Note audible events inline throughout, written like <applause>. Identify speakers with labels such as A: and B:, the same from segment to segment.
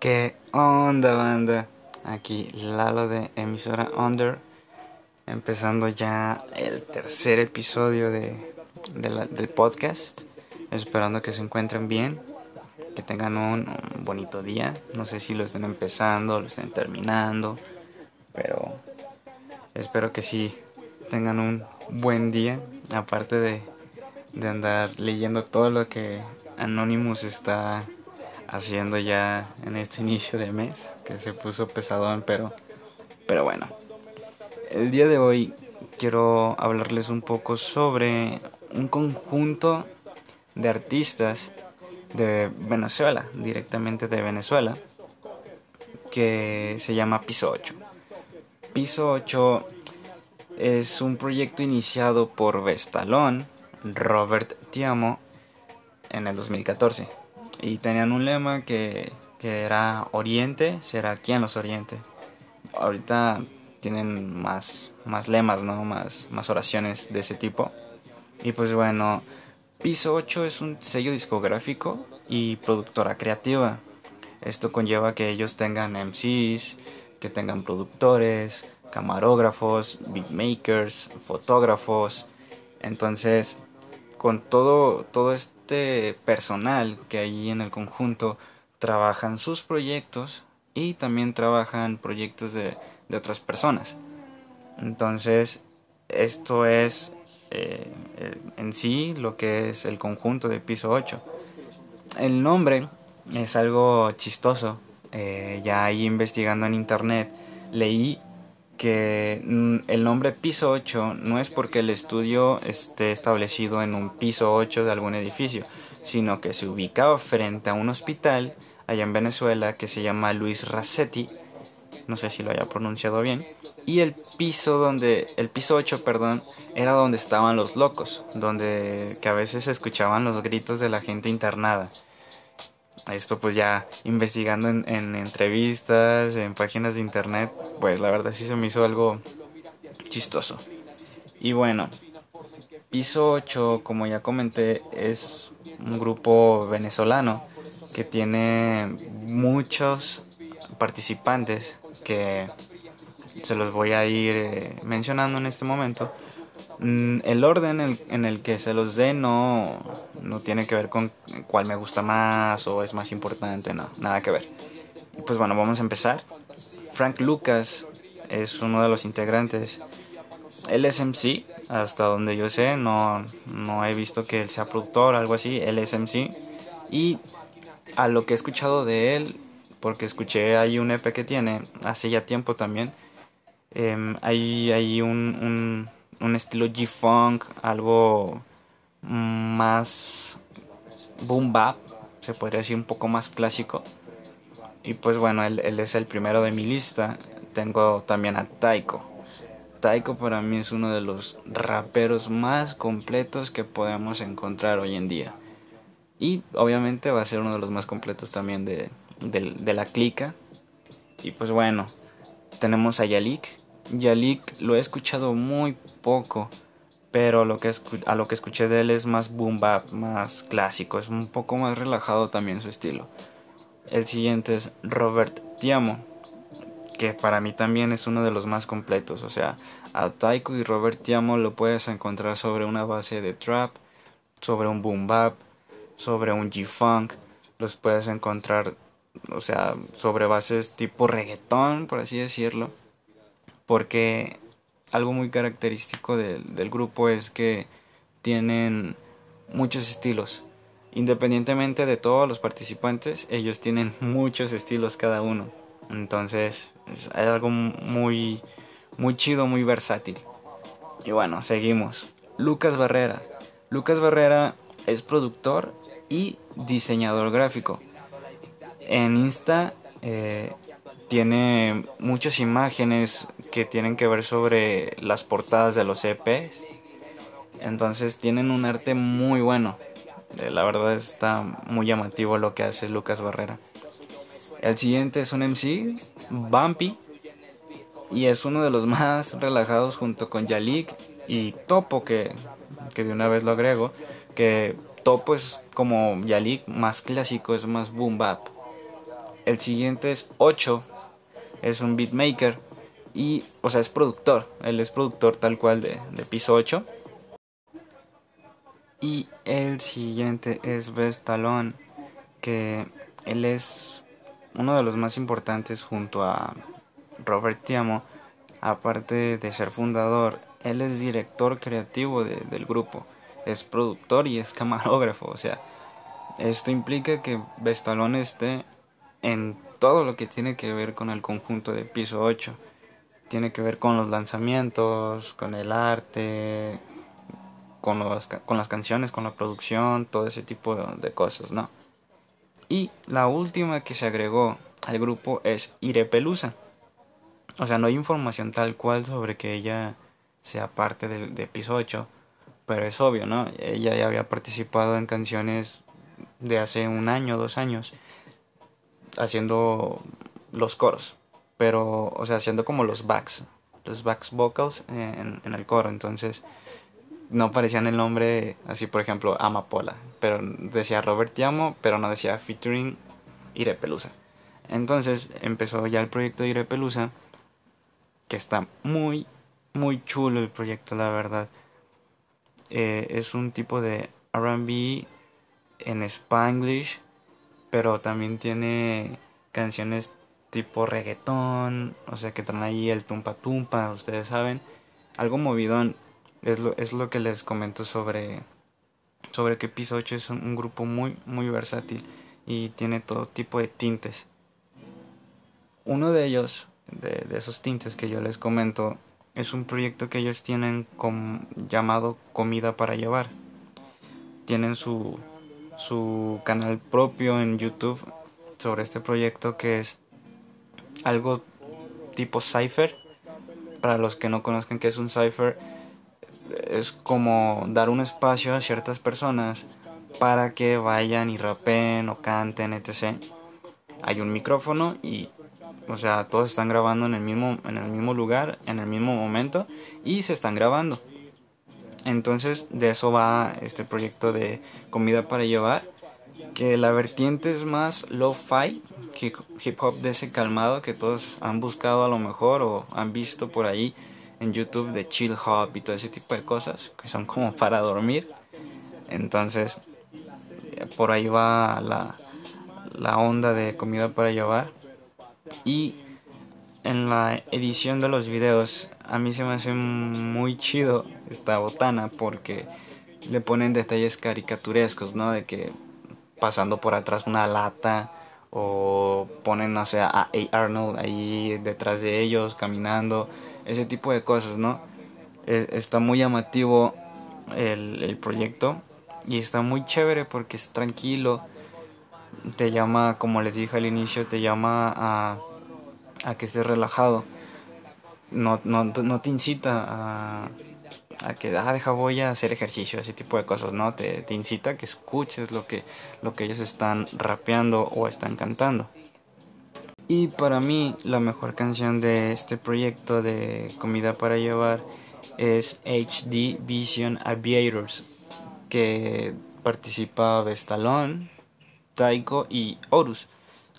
A: ¿Qué onda, banda? Aquí Lalo de emisora Under, empezando ya el tercer episodio de, del podcast. Esperando que se encuentren bien, que tengan un, bonito día. No sé si lo estén empezando, lo estén terminando, pero espero que sí tengan un buen día, aparte de, de andar leyendo todo lo que Anonymous está haciendo ya en este inicio de mes, que se puso pesadón, pero, pero bueno. El día de hoy quiero hablarles un poco sobre un conjunto de artistas de Venezuela, directamente de Venezuela, que se llama Piso 8. Piso 8 es un proyecto iniciado por Vestalón, Robert Tiamo, en el 2014 y tenían un lema que, que era Oriente será quien los oriente. Ahorita tienen más, más lemas, ¿no? Más, más oraciones de ese tipo. Y pues bueno, Piso 8 es un sello discográfico y productora creativa. Esto conlleva que ellos tengan MCs, que tengan productores, camarógrafos, beatmakers, fotógrafos. Entonces, con todo, todo este personal que hay en el conjunto trabajan sus proyectos y también trabajan proyectos de, otras personas. Entonces, esto es eh, en sí lo que es el conjunto de piso 8. El nombre es algo chistoso. Eh, ya ahí investigando en internet leí que mm, el nombre piso 8 no es porque el estudio esté establecido en un piso 8 de algún edificio, sino que se ubicaba frente a un hospital allá en Venezuela que se llama Luis Racetti, no sé si lo haya pronunciado bien, y el piso donde el piso 8, perdón, era donde estaban los locos, donde que a veces escuchaban los gritos de la gente internada esto pues ya investigando en, entrevistas, en páginas de internet, pues la verdad sí se me hizo algo chistoso. Y bueno, Piso 8, como ya comenté, es un grupo venezolano que tiene muchos participantes que se los voy a ir eh, mencionando en este momento. Mm, el orden en el, que se los dé no, no tiene que ver con cuál me gusta más o es más importante, no, nada que ver. Pues bueno, vamos a empezar. Frank Lucas es uno de los integrantes. Él es hasta donde yo sé, no, no he visto que él sea productor o algo así, él es. Y a lo que he escuchado de él, porque escuché ahí un EP que tiene hace ya tiempo también, eh, hay, hay un estilo G-Funk, algo más boom bap, se podría decir un poco más clásico. Y pues bueno, él, es el primero de mi lista. Tengo también a Taiko. Taiko para mí es uno de los raperos más completos que podemos encontrar hoy en día. Y obviamente va a ser uno de los más completos también de, de la clica. Y pues bueno, tenemos a Yalik. Yalik lo he escuchado muy poco, pero lo que a lo que escuché de él es más boom bap, más clásico, es un poco más relajado también su estilo. El siguiente es Robert Tiamo, que para mí también es uno de los más completos, o sea, a Taiko y Robert Tiamo lo puedes encontrar sobre una base de trap, sobre un boom bap, sobre un G-funk, los puedes encontrar, o sea, sobre bases tipo reggaetón, por así decirlo, porque algo muy característico del grupo es que tienen muchos estilos. Independientemente de todos los participantes, ellos tienen <laughs> muchos estilos cada uno. Entonces es algo muy, muy chido, muy versátil. Y bueno, seguimos. Lucas Barrera. Lucas Barrera es productor y diseñador gráfico. En Insta eh, tiene muchas imágenes que tienen que ver sobre las portadas de los EPs. Entonces tienen un arte muy bueno. Eh, la verdad está muy llamativo lo que hace Lucas Barrera. El siguiente es un MC, Bumpy. Y es uno de los <laughs> más relajados junto con Yalik y Topo, que, que de una vez lo agrego. Que Topo es como Yalik, más clásico, es más boom bap. El siguiente es 8. Es un beatmaker. Y, o sea, es productor. Él es productor tal cual de, de piso 8. Y el siguiente es Bestalón. Que él es uno de los más importantes junto a Robert Tiamo. Aparte de ser fundador, él es director creativo del grupo. Es productor y es <laughs> camarógrafo. O sea, esto implica que Bestalón esté en todo lo que tiene que ver con el conjunto de piso 8. Tiene que ver con los lanzamientos, con el arte, con, con las canciones, con la producción, todo ese tipo de, cosas, ¿no? Y la última que se agregó al grupo es Ire Pelusa. O sea, no hay información tal cual sobre que ella sea parte de, de piso 8, pero es obvio, ¿no? Ella ya había participado en canciones de hace un año, dos años, haciendo los coros, pero, o sea, haciendo como los backs, los backs vocals en, en el coro, entonces no aparecían el nombre así, por ejemplo, Amapola, pero decía Robert Tiamo, pero no decía featuring Ire Pelusa. Entonces empezó ya el proyecto de Ire Pelusa, que está muy, muy chulo el proyecto, la verdad. Eh, es un tipo de RB en Spanglish, pero también tiene canciones tipo reggaetón, o sea que traen ahí el tumpa tumpa, ustedes saben, algo movidón. Es lo, es lo que les comento sobre, sobre que Piso 8 es un, grupo muy, muy versátil y tiene todo tipo de tintes. Uno de ellos, de, de esos tintes que yo les comento, es un proyecto que ellos tienen llamado Comida para Llevar. Tienen su, su canal propio en YouTube sobre este proyecto que es algo tipo cipher. Para los que no conozcan qué es un cipher, es como dar un espacio a ciertas personas para que vayan y rapeen o canten, etc. Hay un micrófono y o sea, todos están grabando en el mismo en el mismo lugar, en el mismo momento y se están grabando. Entonces de eso va este proyecto de comida para llevar, que la vertiente es más lo-fi, hip hop de ese calmado que todos han buscado a lo mejor o han visto por ahí en YouTube de chill hop y todo ese tipo de cosas que son como para dormir. Entonces por ahí va la, la onda de comida para llevar y en la edición de los videos a mí se me hace muy chido esta botana porque le ponen detalles caricaturescos, ¿no? De que pasando por atrás una lata o ponen, no sé, a Arnold ahí detrás de ellos caminando, ese tipo de cosas, ¿no? E, está muy llamativo el, el proyecto y está muy chévere porque es tranquilo, te llama, como les dije al inicio, te llama a a que estés relajado. No, no, no te incita a, a que, ah, deja, voy a hacer ejercicio, ese tipo de cosas, ¿no? Te, incita a que escuches lo que, lo que ellos están rapeando o están cantando. Y para mí la mejor canción de este proyecto de comida para llevar es HD Vision Aviators, que participa Vestalón, Taiko y Horus,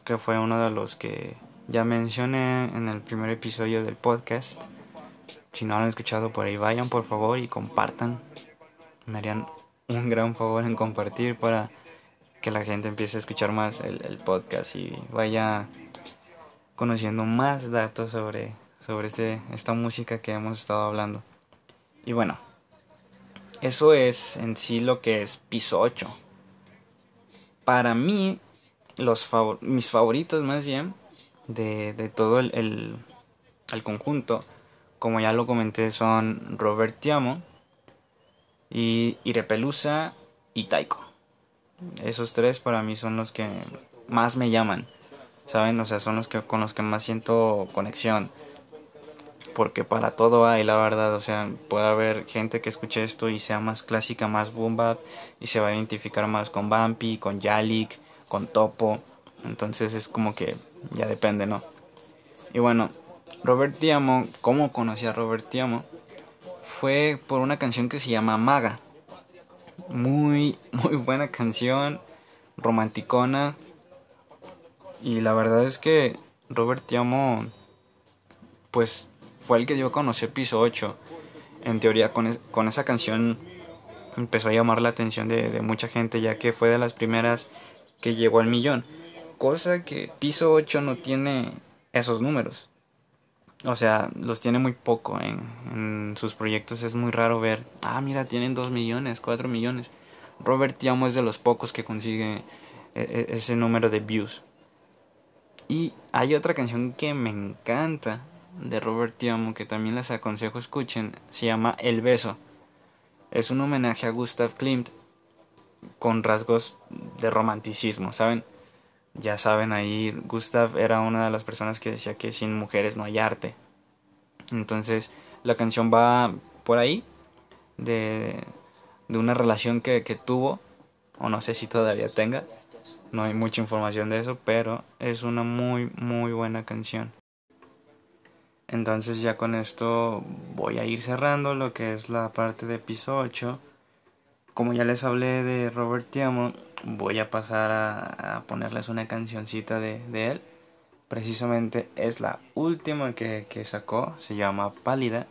A: que fue uno de los que ya mencioné en el primer episodio del podcast. Si no lo han escuchado por ahí, vayan por favor y compartan. Me harían un gran favor en compartir para que la gente empiece a escuchar más el, podcast y vaya conociendo más datos sobre, sobre este, esta música que hemos estado hablando. Y bueno, eso es en sí lo que es piso 8. Para mí, los mis favoritos más bien de, de todo el, el, conjunto, como ya lo comenté, son Robert Tiamo y Irepelusa y Taiko. Esos tres para mí son los que más me llaman, ¿saben? O sea, son los que con los que más siento conexión. Porque para todo hay, la verdad, o sea, puede haber gente que escuche esto y sea más clásica, más boom bap y se va a identificar más con Bumpy, con Yalik, con Topo. Entonces es como que ya depende, ¿no? Y bueno, Robert Tiamo, ¿cómo conocí a Robert Tiamo? Fue por una canción que se llama Maga. Muy, <laughs> muy buena canción, romanticona. Y la verdad es que Robert Tiamo, pues fue el que dio a conocer Piso 8. En teoría, con, con esa canción empezó a llamar la atención de, de, mucha gente, ya que fue de las primeras que llegó al millón. Cosa que Piso 8 no tiene esos números. O sea, los tiene muy poco en, en sus proyectos. Es muy raro ver, ah, mira, tienen 2 millones, 4 millones. Robert Tiamo es de los pocos que consigue e, e, ese número de views. Y hay otra canción que me encanta de Robert Tiamo que también les aconsejo escuchen. Se llama El Beso. Es un homenaje a Gustav Klimt con rasgos de romanticismo, ¿saben? Ya saben ahí, Gustav era una de las personas que decía que sin mujeres no hay arte. Entonces, la canción va por ahí de, de una relación que, que tuvo, o no sé si todavía tenga, no hay mucha información de eso, pero es una muy, muy buena canción. Entonces ya con esto voy a ir cerrando lo que es la parte de piso 8. Como ya les hablé de Robert Tiamo, voy a pasar a, ponerles una cancioncita de, de, él. Precisamente es la última que, que sacó, se llama Pálida.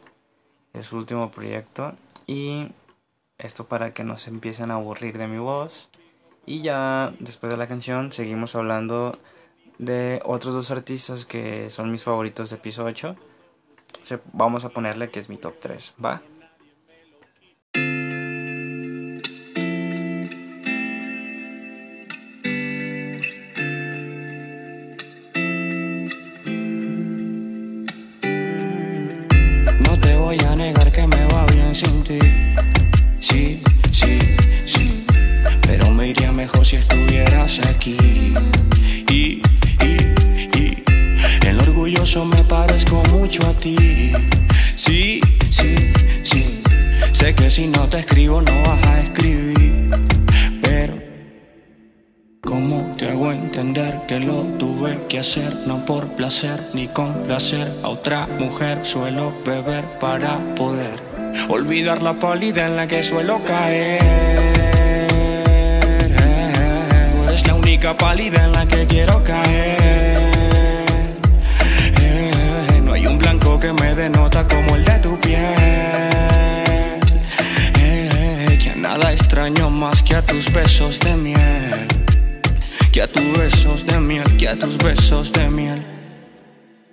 A: Es su último proyecto y esto para que no se empiecen a aburrir de mi voz. Y ya después de la canción seguimos hablando de otros dos artistas que son mis favoritos de piso 8. Vamos a ponerle que es mi top 3, ¿va?
B: Complacer a otra mujer. Suelo beber para poder olvidar la pálida en la que suelo caer. Tú eres la única pálida en la que quiero caer. No hay un blanco que me denota como el de tu piel. Que a nada extraño más que a tus besos de miel. Que a tus besos de miel, que a tus besos de miel.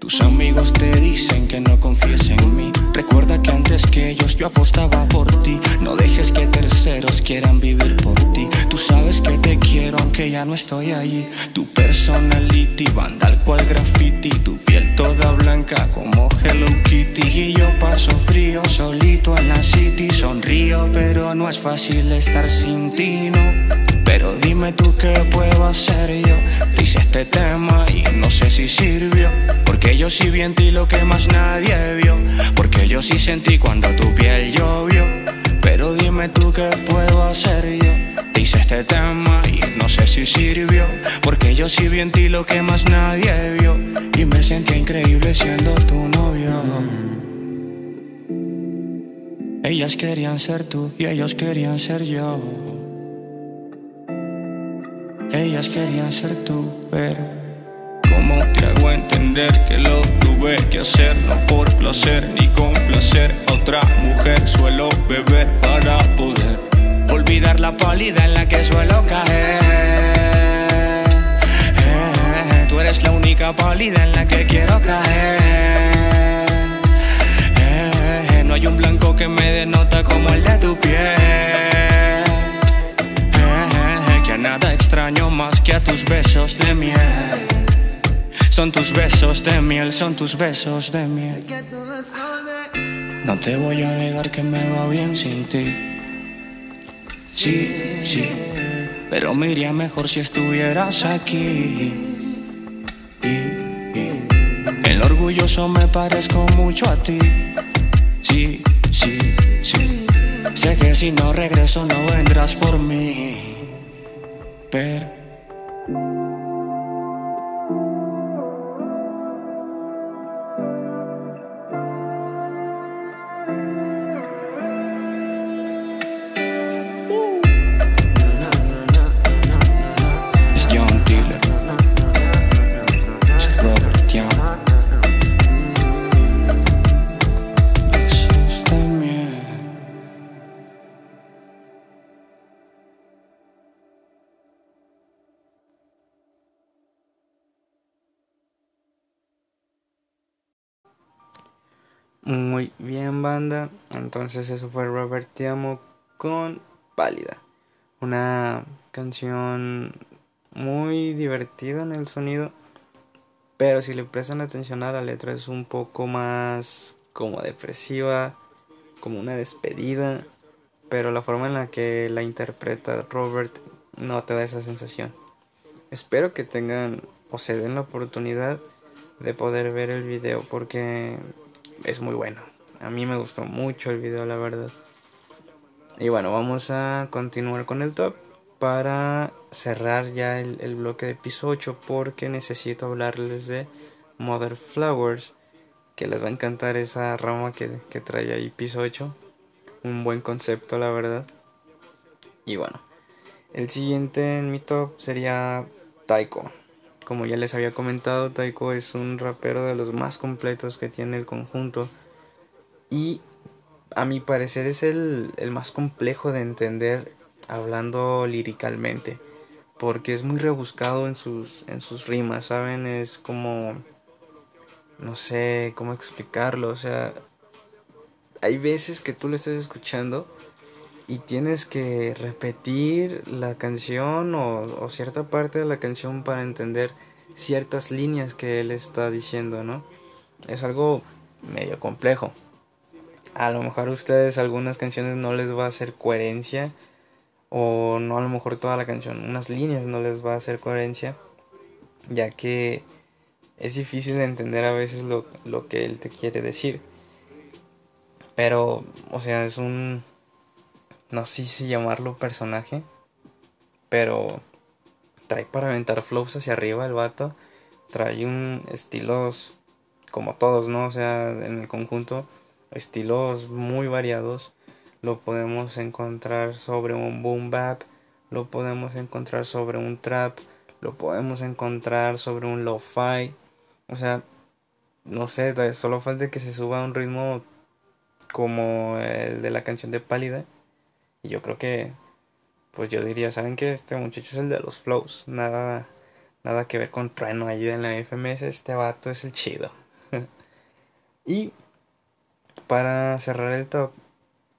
B: Tus amigos te dicen que no confíes en mí. Recuerda que antes que ellos yo apostaba por ti. No dejes que terceros quieran vivir por ti. Tú sabes que te quiero aunque ya no estoy allí. Tu personality, vandal cual graffiti. Tu piel toda blanca como Hello Kitty. Y yo paso frío solito en la city. Sonrío, pero no es fácil estar sin ti, no. Pero dime tú qué puedo hacer yo. Hice este tema y no sé si sirvió. Porque yo sí vi en ti lo que más nadie vio. Porque yo sí sentí cuando tu piel llovió. Pero dime tú qué puedo hacer yo. Te hice este tema y no sé si sirvió. Porque yo sí vi en ti lo que más nadie vio. Y me sentí increíble siendo tu novio. Ellas querían ser tú y ellos querían ser yo. Ellas querían ser tú, pero ¿cómo te hago entender que lo tuve que hacer? No por placer ni complacer a otra mujer. Suelo beber para poder olvidar la pálida en la que suelo caer. Tú eres la única pálida en la que quiero caer. No hay un blanco que me denota como el de tu piel. nada extraño más que a tus besos de miel. Son tus besos de miel, son tus besos de miel. No te voy a negar que me va bien sin ti. Sí, sí, pero me iría mejor si estuvieras aquí. El orgulloso me parezco mucho a ti. Sí, sí, sí. Sé que si no regreso no vendrás por mí. Pero
A: Muy bien, banda. Entonces eso fue Robert Te Amo con Pálida. Una canción muy divertida en el sonido. Pero si le prestan atención a la letra es un poco más como depresiva, como una despedida. Pero la forma en la que la interpreta Robert no te da esa sensación. Espero que tengan o se den la oportunidad de poder ver el video porque es muy bueno. A mí me gustó mucho el video, la verdad. Y bueno, vamos a continuar con el top para cerrar ya el, bloque de piso 8 porque necesito hablarles de Mother Flowers que les va a encantar esa rama que, que trae ahí piso 8 un buen concepto la verdad y bueno el siguiente en mi top sería Taiko como ya les había comentado, Taiko es un rapero de los más completos que tiene el conjunto. Y a mi parecer es el, más complejo de entender hablando líricamente. Porque es muy rebuscado en sus, en sus rimas, ¿saben? Es como... No sé cómo explicarlo. O sea, hay veces que tú lo estás escuchando y tienes que repetir la canción o, cierta parte de la canción para entender ciertas líneas que él está diciendo, ¿no? Es algo medio complejo. A lo mejor a ustedes algunas canciones no les va a hacer coherencia o no a lo mejor toda la canción, unas líneas no les va a hacer coherencia, ya que es difícil de entender a veces lo, lo que él te quiere decir. Pero, o sea, es un no sé si llamarlo personaje, pero trae para aventar flows hacia arriba el vato, trae un estilos como todos, ¿no? O sea, en el conjunto estilos muy variados. Lo podemos encontrar sobre un boom bap, lo podemos encontrar sobre un trap, lo podemos encontrar sobre un lo-fi. O sea, no sé, solo falta que se suba a un ritmo como el de la canción de Pálida y yo creo que, pues yo diría, ¿saben que Este muchacho es el de los flows. Nada, nada que ver con Trueno ahí en la FMS. Este vato es el chido. <laughs> y para cerrar el top,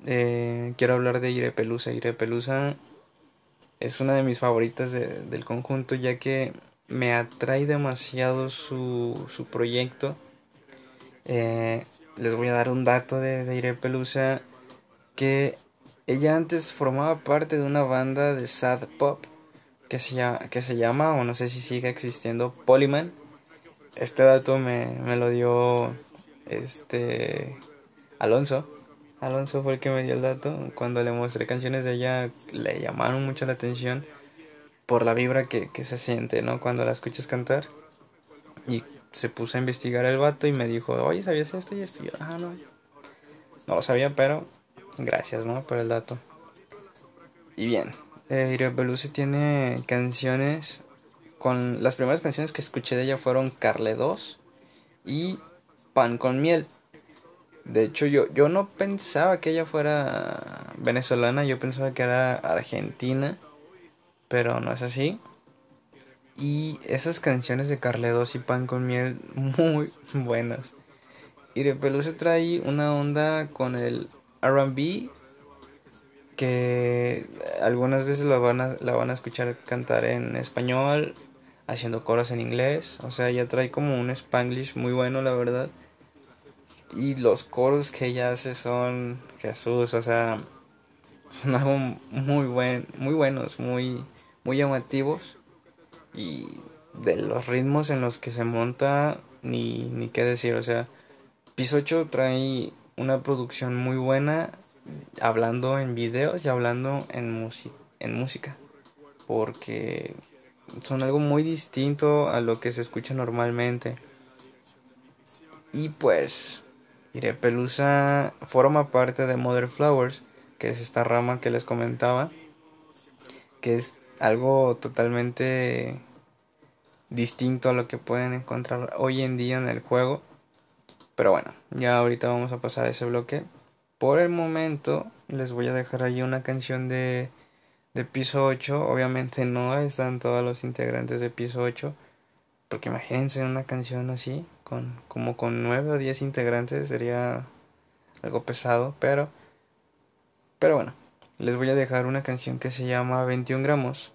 A: eh, quiero hablar de Irepelusa. Irepelusa es una de mis favoritas del conjunto ya que me atrae demasiado su, su proyecto. Eh, les voy a dar un dato de, de Irepelusa que ella antes formaba parte de una banda de sad pop que se, llama, que se llama, o no sé si sigue existiendo, Polyman. Este dato me, me lo dio este Alonso. Alonso fue el que me dio el dato. Cuando le mostré canciones de ella, le llamaron mucho la atención por la vibra que, que se siente, ¿no? Cuando la escuchas cantar. Y se puso a investigar el vato y me dijo, oye, ¿sabías esto y esto? Y yo, ah, no. No lo sabía, pero Gracias, ¿no? Por el dato. Y bien, eh, Belusi tiene canciones con... Las primeras canciones que escuché de ella fueron Carle 2 y Pan con miel. De hecho, yo, yo no pensaba que ella fuera venezolana, yo pensaba que era argentina, pero no es así. Y esas canciones de Carle 2 y Pan con miel, <laughs> muy buenas. Y de trae una onda con el RB que algunas veces la van, a, la van a escuchar cantar en español, haciendo coros en inglés, o sea, ella trae como un spanglish muy bueno, la verdad. Y los coros que ella hace son Jesús, o sea, son algo muy buen, muy buenos, muy muy llamativos y de los ritmos en los que se monta ni ni qué decir, o sea, Piso 8 trae una producción muy buena hablando en videos y hablando en, en música. Porque son algo muy distinto a lo que se escucha normalmente. Y pues, Pelusa forma parte de Mother Flowers, que es esta rama que les comentaba, que es algo totalmente distinto a lo que pueden encontrar hoy en día en el juego. Pero bueno, ya ahorita vamos a pasar a ese bloque. Por el momento les voy a dejar ahí una canción de, de piso 8. Obviamente no están todos los integrantes de piso 8. Porque imagínense una canción así, con como con 9 o 10 integrantes, sería algo pesado, pero pero bueno, les voy a dejar una canción que se llama 21 gramos,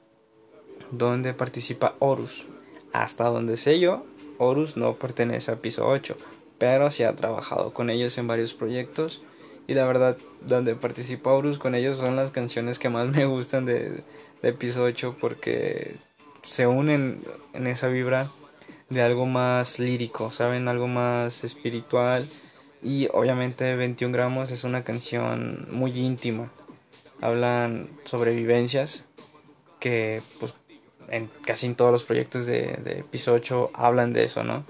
A: donde participa Horus. Hasta donde sé yo, Horus no pertenece a piso 8, pero sí ha trabajado con ellos en varios proyectos. Y la verdad, donde participa Horus con ellos son las canciones que más <laughs> me gustan de, de piso 8 porque se unen en esa vibra de algo más lírico, ¿saben? Algo más espiritual y obviamente 21 gramos es una canción muy íntima. Hablan sobre vivencias que pues en casi en todos los proyectos de, de piso 8 hablan de eso, ¿no?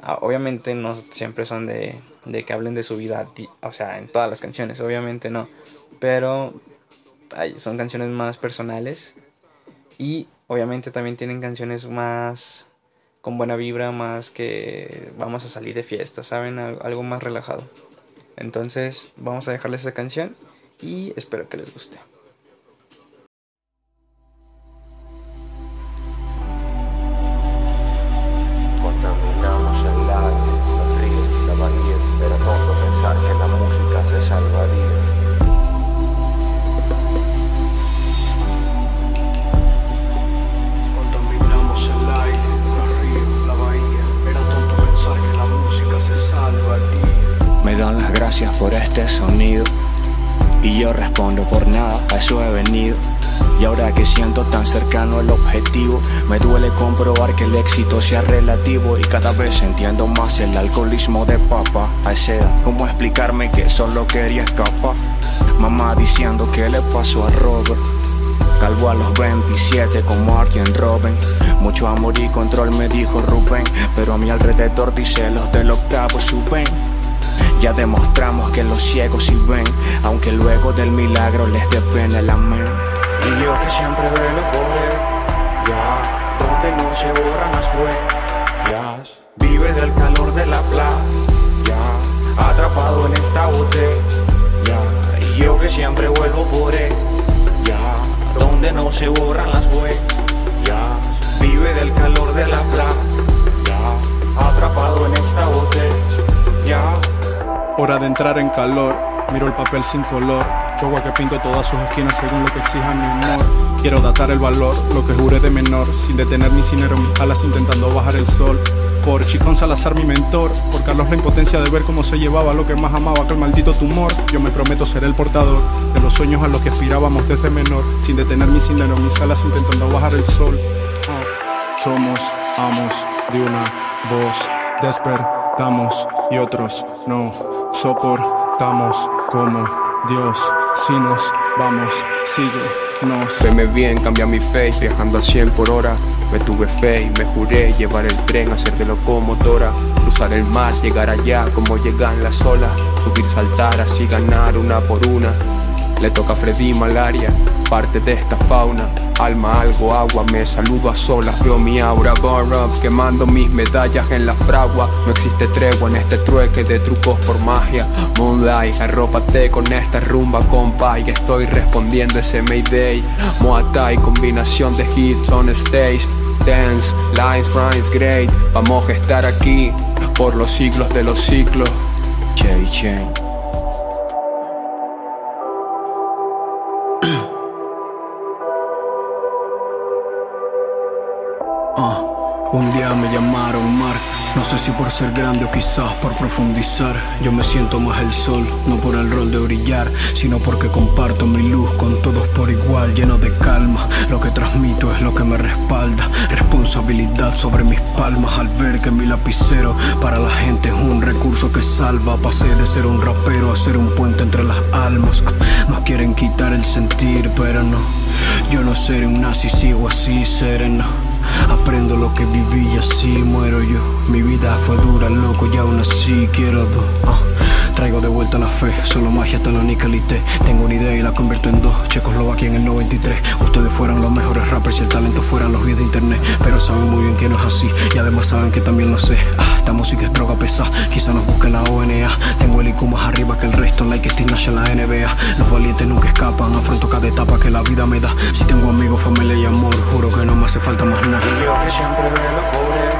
A: Ah, obviamente no siempre son de, de que hablen de su vida, o sea, en todas las canciones, obviamente no. Pero son canciones más personales y obviamente también tienen canciones más con buena vibra más que vamos a salir de fiesta, ¿saben? Algo más relajado. Entonces vamos a dejarles esa canción y espero que les guste.
B: Cercano el objetivo, me duele comprobar que el éxito sea relativo y cada vez entiendo más el alcoholismo de papá. A esa edad, ¿cómo explicarme que solo quería escapar? Mamá diciendo que le pasó a Robert. Calvo a los 27 como Arjen Robin. Mucho amor y control me dijo Rubén, pero a mi alrededor dice los del octavo suben. Ya demostramos que los ciegos sí ven, aunque luego del milagro les dé pena el amén. Y yo que siempre velo por él, ya, donde no se borran las huellas, vive del calor de la playa, atrapado en esta botella. Y yo que siempre vuelvo por él, ya, donde no se borran las huellas, vive del calor de la playa, atrapado en esta botella.
C: Hora de entrar en calor, miro el papel sin color. Luego que pinto todas sus esquinas según lo que exija mi humor. Quiero datar el valor, lo que juré de menor, sin detener mi dinero, mis alas intentando bajar el sol. Por Chicón Salazar, mi mentor. Por Carlos, la impotencia de ver cómo se llevaba lo que más amaba que el maldito tumor. Yo me prometo ser el portador de los sueños a los que aspirábamos desde menor, sin detener mi dinero, mis alas intentando bajar el sol. Somos amos de una voz, despertamos y otros no soportamos como Dios. Si nos vamos, sigue. No
D: me bien, cambia mi face, viajando a 100 por hora. Me tuve fe y me juré llevar el tren, hacer de locomotora, cruzar el mar, llegar allá como llegan las olas, subir, saltar, así ganar una por una. Le toca a Freddy malaria, parte de esta fauna. Alma, algo, agua, me saludo a solas. Veo mi aura, burn up, quemando mis medallas en la fragua. No existe tregua en este trueque de trucos por magia. Moonlight, arrópate con esta rumba, compa. Y estoy respondiendo ese Mayday. Muay combinación de hits on stage. Dance, lines, rhymes, great. Vamos a estar aquí por los siglos de los ciclos. Che, che.
B: Un día me llamaron Mar, no sé si por ser grande o quizás por profundizar. Yo me siento más el sol, no por el rol de brillar, sino porque comparto mi luz con todos por igual, lleno de calma. Lo que transmito es lo que me respalda, responsabilidad sobre mis palmas al ver que mi lapicero para la gente es un recurso que salva. Pasé de ser un rapero a ser un puente entre las almas. Nos quieren quitar el sentir, pero no. Yo no seré un nazi, sigo así sereno. Aprendo lo que viví y así muero yo. Mi vida fue dura, loco, y aún así quiero dos. Ah. Traigo de vuelta la fe, solo magia hasta la nicalite. Tengo una idea y la convierto en dos. aquí en el 93. Ustedes fueran los mejores rappers y el talento fueran los vídeos de internet. Pero saben muy bien que no es así. Y además saben que también lo sé. Ah, esta música es droga pesada. Quizá nos busque la ONA. Tengo el IQ más arriba que el resto. Like Steve Nash en la NBA. Los valientes nunca escapan. Afronto cada etapa que la vida me da. Si tengo amigos, familia y amor, juro que no me hace falta más nada. Y yo que siempre velo por él,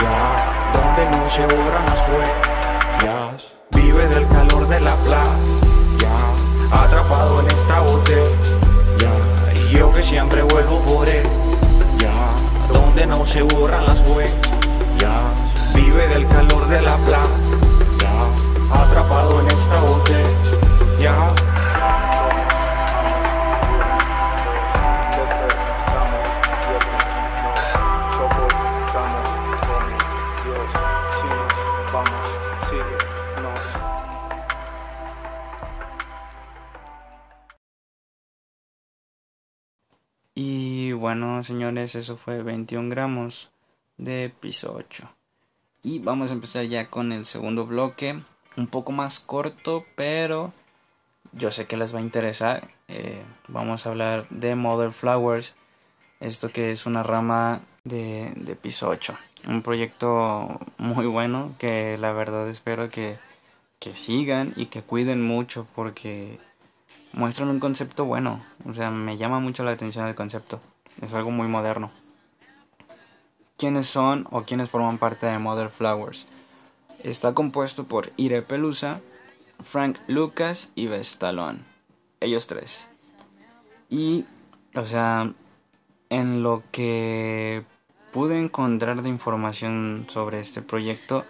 B: ya. Donde no se borran las huellas. Vive del calor de la playa, atrapado en esta botella. ya. Y yo que siempre vuelvo por él, ya. Donde no se borran las huellas. Vive del calor de la playa, atrapado en esta botella.
A: ya. Bueno, señores, eso fue 21 gramos de piso 8. Y vamos a empezar ya con el segundo bloque, un poco más corto, pero yo sé que les va a interesar. Eh, vamos a hablar de Mother Flowers, esto que es una rama de, piso 8. Un proyecto muy bueno que la verdad espero que, que sigan y que cuiden mucho porque muestran un concepto bueno. O sea, me llama mucho la atención el concepto. Es algo muy moderno quiénes son o quiénes forman parte de Mother Flowers. Está compuesto por Ire Pelusa, Frank Lucas y Vestalón. Ellos tres. Y, o sea, en lo que pude encontrar de información sobre este proyecto,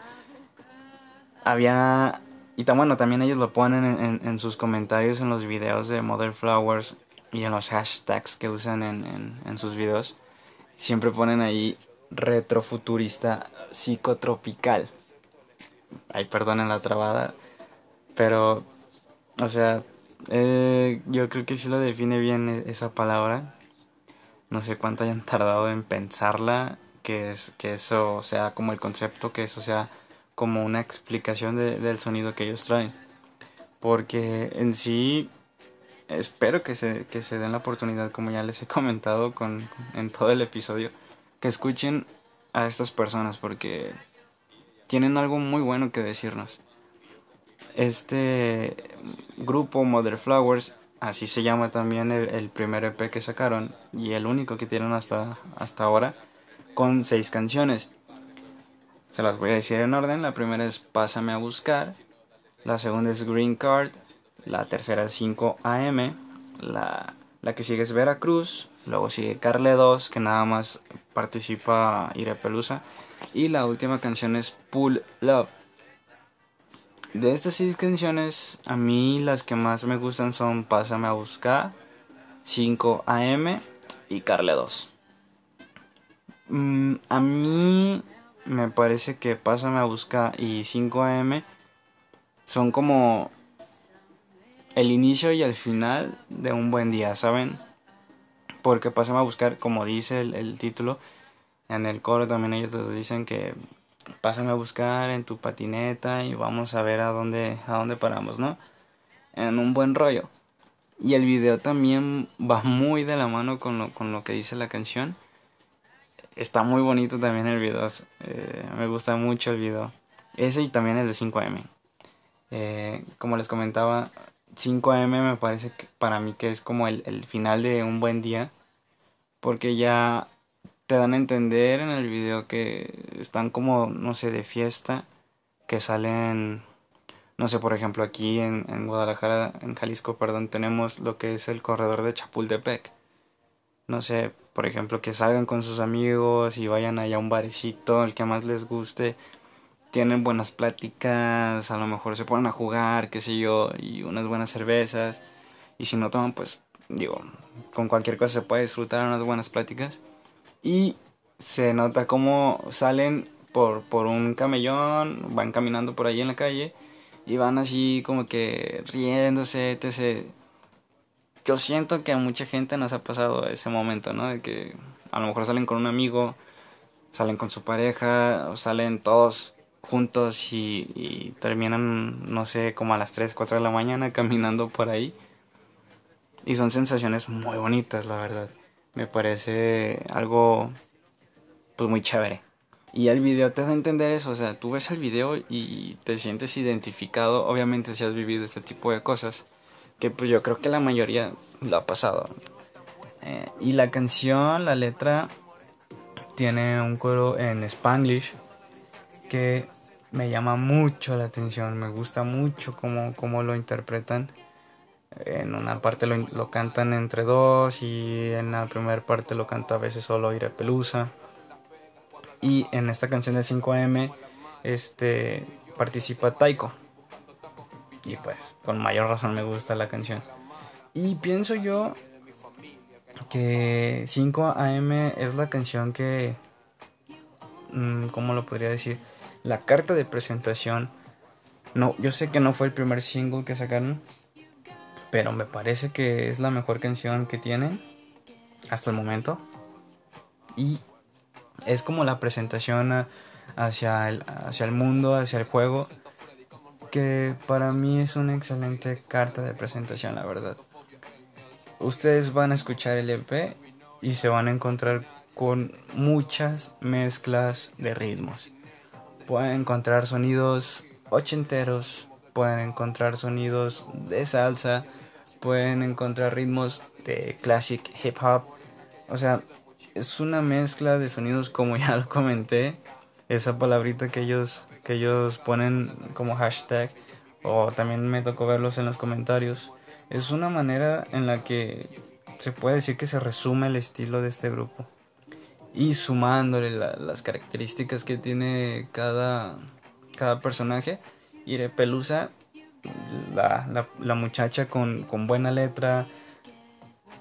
A: había... Y bueno, también ellos lo ponen en, en, sus comentarios en los videos de Mother Flowers y en los hashtags que usan en, en sus videos. Siempre ponen ahí retrofuturista psicotropical. Ay, perdonen la trabada, pero, o sea, eh, yo creo que sí lo define bien e-, esa palabra. No sé cuánto hayan tardado en pensarla, que, es, que eso sea como el concepto, que eso sea como una explicación del sonido que ellos traen. Porque en sí, espero que se, que se den la oportunidad, como ya les he comentado con, en todo el episodio, que escuchen a estas personas porque tienen algo muy bueno que decirnos. Este grupo Mother Flowers, así se llama también el, primer EP que sacaron y el único que tienen hasta, hasta ahora, con seis canciones. Se las voy a decir en orden. La primera es Pásame a buscar. La segunda es Green Card. La tercera es 5 AM. La, la que sigue es Veracruz. Luego sigue Carle 2, que nada más participa Ire Pelusa. Y la última canción es Pull Love. De estas seis canciones, a mí las que más me gustan son Pásame a Buscar, 5 AM y Carle 2. Mm, a mí me parece que Pásame a Buscar y 5 AM son como el inicio y el final de un buen día, ¿saben? porque pasemos a buscar, como dice el, título, en el coro también ellos les dicen que pásame a buscar en tu patineta y vamos a ver a dónde, a dónde paramos, ¿no? En un buen rollo. Y el video también va muy de la mano con lo, con lo que dice la canción. Está muy bonito también el video. Eh, me gusta mucho el video. Ese y también el de 5am. Eh, como les comentaba, 5am me parece que para mí que es como el, el final de un buen día porque ya te dan a entender en el video que están como, no sé, de fiesta, que salen, no sé, por ejemplo, aquí en, en Guadalajara, en Jalisco, perdón, tenemos lo que es el corredor de Chapultepec. No sé, por ejemplo, que salgan con sus amigos y vayan allá a un barecito, el que más les guste. Tienen buenas pláticas, a lo mejor se ponen a jugar, qué sé yo, y unas buenas cervezas. Y si no toman, pues digo, con cualquier cosa se puede disfrutar unas buenas pláticas. Y se nota cómo salen por, por un camellón, van caminando por ahí en la calle y van así como que riéndose, etc. Yo siento que a mucha gente nos ha pasado ese momento, ¿no? De que a lo mejor salen con un amigo, salen con su pareja, salen todos juntos y, terminan, no sé, como a las 3, 4 de la mañana <laughs> caminando por ahí y son sensaciones muy bonitas, la verdad. Me parece algo pues muy chévere. Y el video te da a entender eso, o sea, tú ves el video y te sientes identificado, obviamente si has vivido este tipo de cosas, que pues yo creo que la mayoría lo ha pasado. Eh, y la canción, la letra, tiene un coro en spanglish que me llama mucho la atención, me gusta mucho cómo, cómo lo interpretan En una parte lo, lo cantan entre dos y en la primera parte lo canta a veces solo Ire Pelusa. Y en esta canción de 5am este, participa Taiko. Y pues con mayor razón me gusta la canción. Y pienso yo que 5am es la canción que... Mm, ¿Cómo lo podría decir? La carta de presentación. No, yo sé que no fue el primer single que sacaron. Pero me parece que es la mejor canción que tienen. Hasta el momento. Y es como la presentación hacia el, hacia el mundo, hacia el juego, que para mí es una excelente carta de presentación, la verdad. Ustedes van a escuchar el EP y se van a encontrar con muchas mezclas de ritmos. Pueden encontrar sonidos ochenteros, pueden encontrar sonidos de salsa, pueden encontrar ritmos de classic hip hop. O sea, es una mezcla de sonidos como <laughs> ya lo comenté. Esa palabrita que ellos, que ellos ponen como hashtag. O también me tocó verlos en los comentarios. Es una manera en la que se puede decir que se resume el estilo de este grupo. Y sumándole las características que tiene cada, cada personaje. Iré Pelusa, la, la, muchacha con, con buena letra,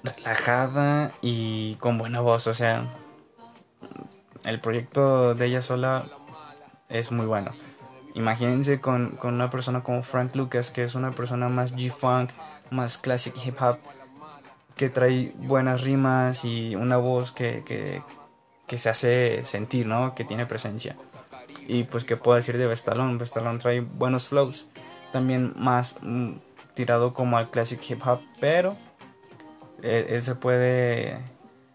A: relajada y con buena voz. O sea, el proyecto de ella sola es muy bueno. Imagínense con, una persona como Frank Lucas, que es una persona más G-Funk, más classic hip hop, que trae buenas rimas y una voz que, que, se hace sentir, ¿no? Que tiene presencia. Y pues, ¿qué puedo decir de Vestalón? Vestalón trae buenos flows. También más mm, tirado como al classic hip hop, pero él, se puede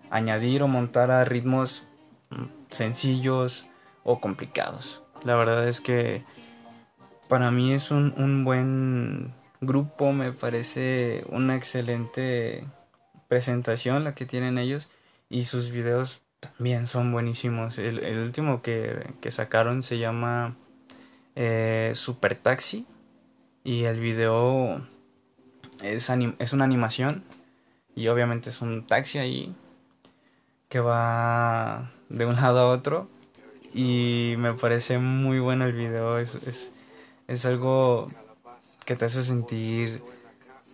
A: añadir o montar a ritmos mm, sencillos o complicados. La verdad es que para mí es un, un buen grupo, me parece una excelente presentación la que tienen ellos y sus videos también son buenísimos. El, último que, sacaron se llama eh, Super Taxi y el video es, es una animación y obviamente es un taxi ahí que va de un lado a otro. Y me parece muy bueno el video. Es, es, es algo que te hace sentir,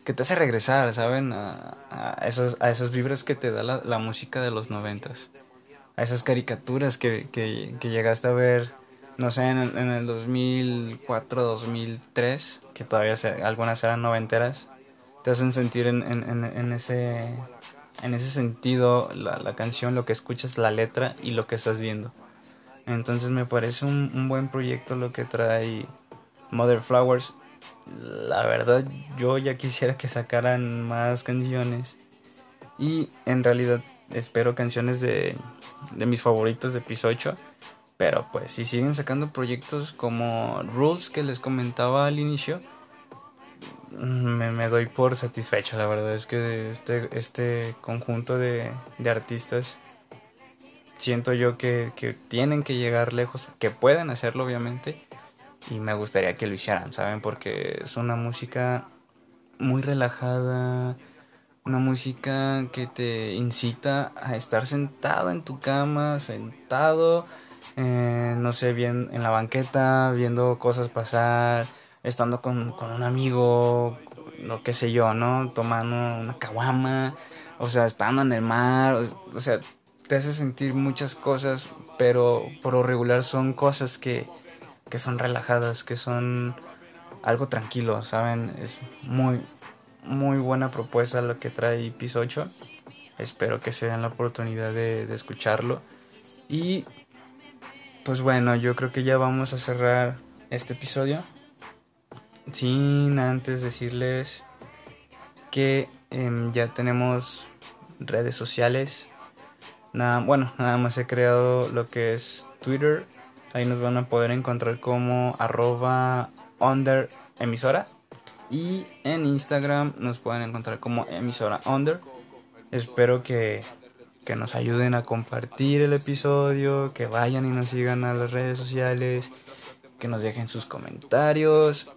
A: que te hace regresar, ¿saben? A, a, esas, a esas vibras que te da la, la música de los noventas. A esas caricaturas que, que, que, llegaste a ver, no sé, en el, en el 2004, 2003, que todavía algunas eran noventeras te hacen sentir en, en, en, ese en ese sentido la, la, canción, lo que escuchas, la letra y lo que estás viendo. Entonces me parece un, un, buen proyecto lo que trae Mother Flowers. La verdad yo ya quisiera que sacaran más canciones. Y en realidad espero canciones de, de mis favoritos de piso 8. Pero pues si siguen sacando proyectos como Rules que les comentaba al inicio me, me, doy por satisfecho. La verdad es que este, este conjunto de, de artistas siento yo que, que, tienen que llegar lejos, que pueden hacerlo obviamente. Y me gustaría que lo hicieran, ¿saben? Porque es una música muy relajada, una música que te incita a estar sentado en tu cama, sentado, eh, no sé, bien en la banqueta, viendo cosas pasar estando con, con un amigo, lo que sé yo, ¿no? Tomando una caguama, o sea, estando en el mar, o, sea, te hace sentir muchas cosas, pero por lo regular son cosas que, que son relajadas, que son algo tranquilo, ¿saben? Es muy, muy buena propuesta lo que trae Piso 8. Espero que se den la oportunidad de, escucharlo. Y pues bueno, yo creo que ya vamos a cerrar este episodio sin antes decirles que em, ya tenemos redes sociales. Nada, bueno, nada más he creado lo que es Twitter. Ahí nos van a poder encontrar como arroba. Y en Instagram nos pueden encontrar como emisora under. Espero que, que nos ayuden a compartir el episodio, que vayan y nos sigan a las redes sociales, que nos dejen sus comentarios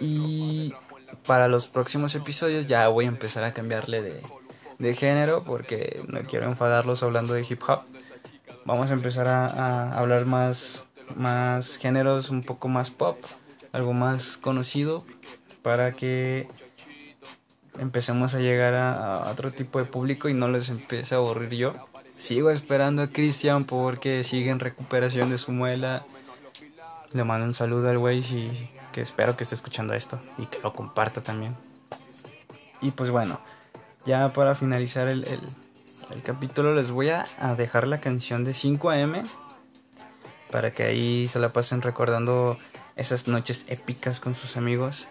A: y para los próximos episodios ya voy a empezar a cambiarle de, de género porque no quiero enfadarlos hablando de hip hop. Vamos a empezar a, a hablar más, más géneros un poco más pop, algo más conocido para que empecemos a llegar a, otro tipo de público y no les empiece a aburrir yo. Sigo esperando a Cristian porque sigue en recuperación de su muela. Le mando un saludo al güey y que espero que esté escuchando esto y que lo comparta también. Y pues bueno, ya para finalizar el, el, capítulo les voy a, a, dejar la canción de 5am para que ahí se la pasen recordando esas noches épicas con sus amigos.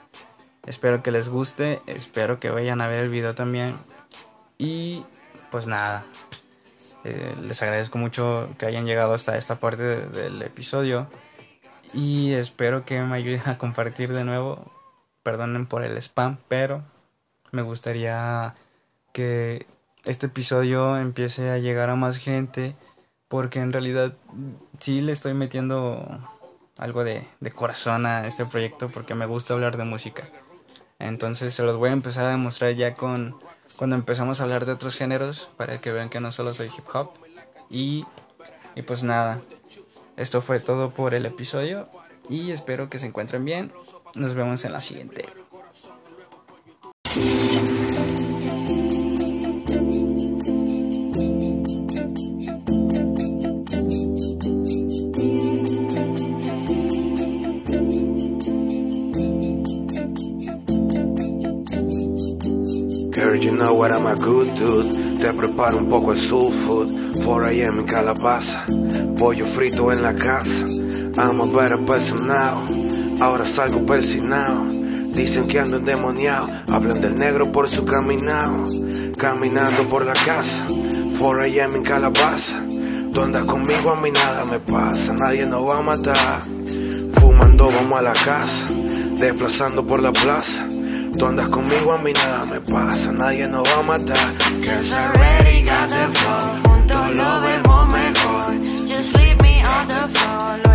A: Espero que les guste, espero que vayan a ver el video también. Y pues nada, eh, les agradezco mucho que hayan llegado hasta esta parte del episodio. Y espero que me ayuden a compartir de nuevo. Perdonen por el spam, pero me gustaría que este episodio empiece a llegar a más gente. Porque en realidad sí le estoy metiendo algo de, de corazón a este proyecto porque me gusta hablar de música. Entonces se los voy a empezar a demostrar ya con cuando empezamos a hablar de otros géneros para que vean que no solo soy hip hop. Y, y pues nada, esto fue todo por el episodio y espero que se encuentren bien. Nos vemos en la siguiente.
E: Preparo un poco de soul food. 4 a.m. en calabaza. Pollo frito en la casa. I'm a better person now. Ahora salgo persinado. Dicen que ando endemoniado. Hablan del negro por su caminado. Caminando por la casa. 4 a.m. en calabaza. Tú andas conmigo, a mí nada me pasa. Nadie nos va a matar. Fumando, vamos a la casa. Desplazando por la plaza. Tú andas conmigo, a mí nada me pasa, nadie nos va a matar. Cause I already got the flow, juntos lo vemos mejor. Just leave me on the floor,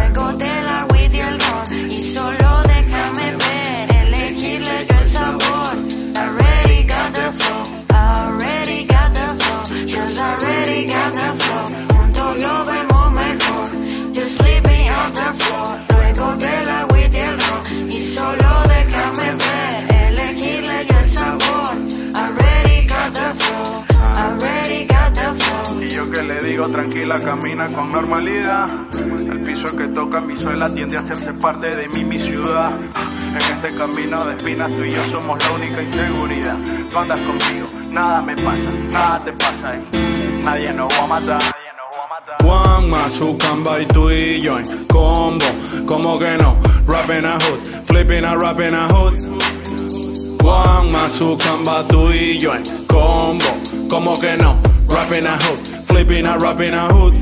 C: tranquila, camina con normalidad. El piso que toca mi suela tiende a hacerse parte de mí, mi ciudad. En este camino de espinas tú y yo somos la única inseguridad. Tú andas conmigo, nada me pasa, nada te pasa ahí. Nadie nos va a matar. Juan Mazucamba y tú y yo en combo, como que no, rapping a hood, flipping a rapping a hood. Juan Mazucamba tú y yo en combo, como que no, rapping a hood, flipping a rapping a hood.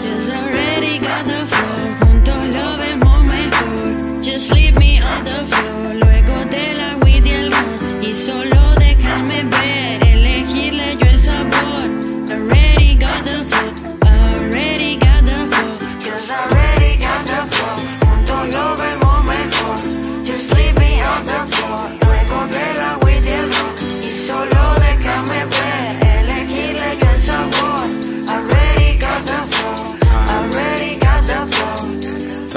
F: Cause I already got the flow, lo vemos mejor. Just leave me on the floor, luego de la weed y el. Y solo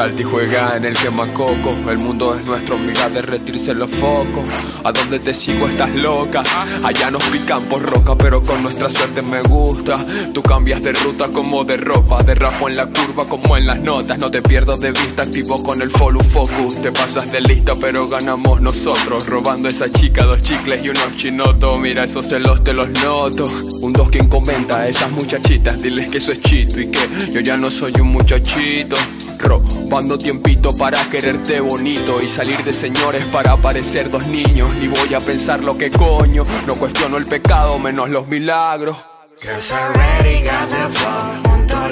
D: Salta y juega en el quemacoco. El mundo es nuestro, mira derretirse los focos. A donde te sigo estás loca. Allá nos pican por roca, pero con nuestra suerte me gusta. Tú cambias de ruta como de ropa. Derrapo en la curva como en las notas. No te pierdo de vista, activo con el follow focus. Te pasas de lista, pero ganamos nosotros. Robando esa chica, dos chicles y unos chinotos. Mira, esos celos te los noto. Un dos quien comenta a esas muchachitas. Diles que eso es chito y que yo ya no soy un muchachito. Robando tiempito para quererte bonito Y salir de señores para parecer dos niños. Y voy a pensar lo que coño No cuestiono el pecado menos los milagros.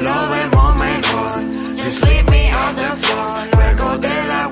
E: Lo vemos mejor. You sleep me on the floor de la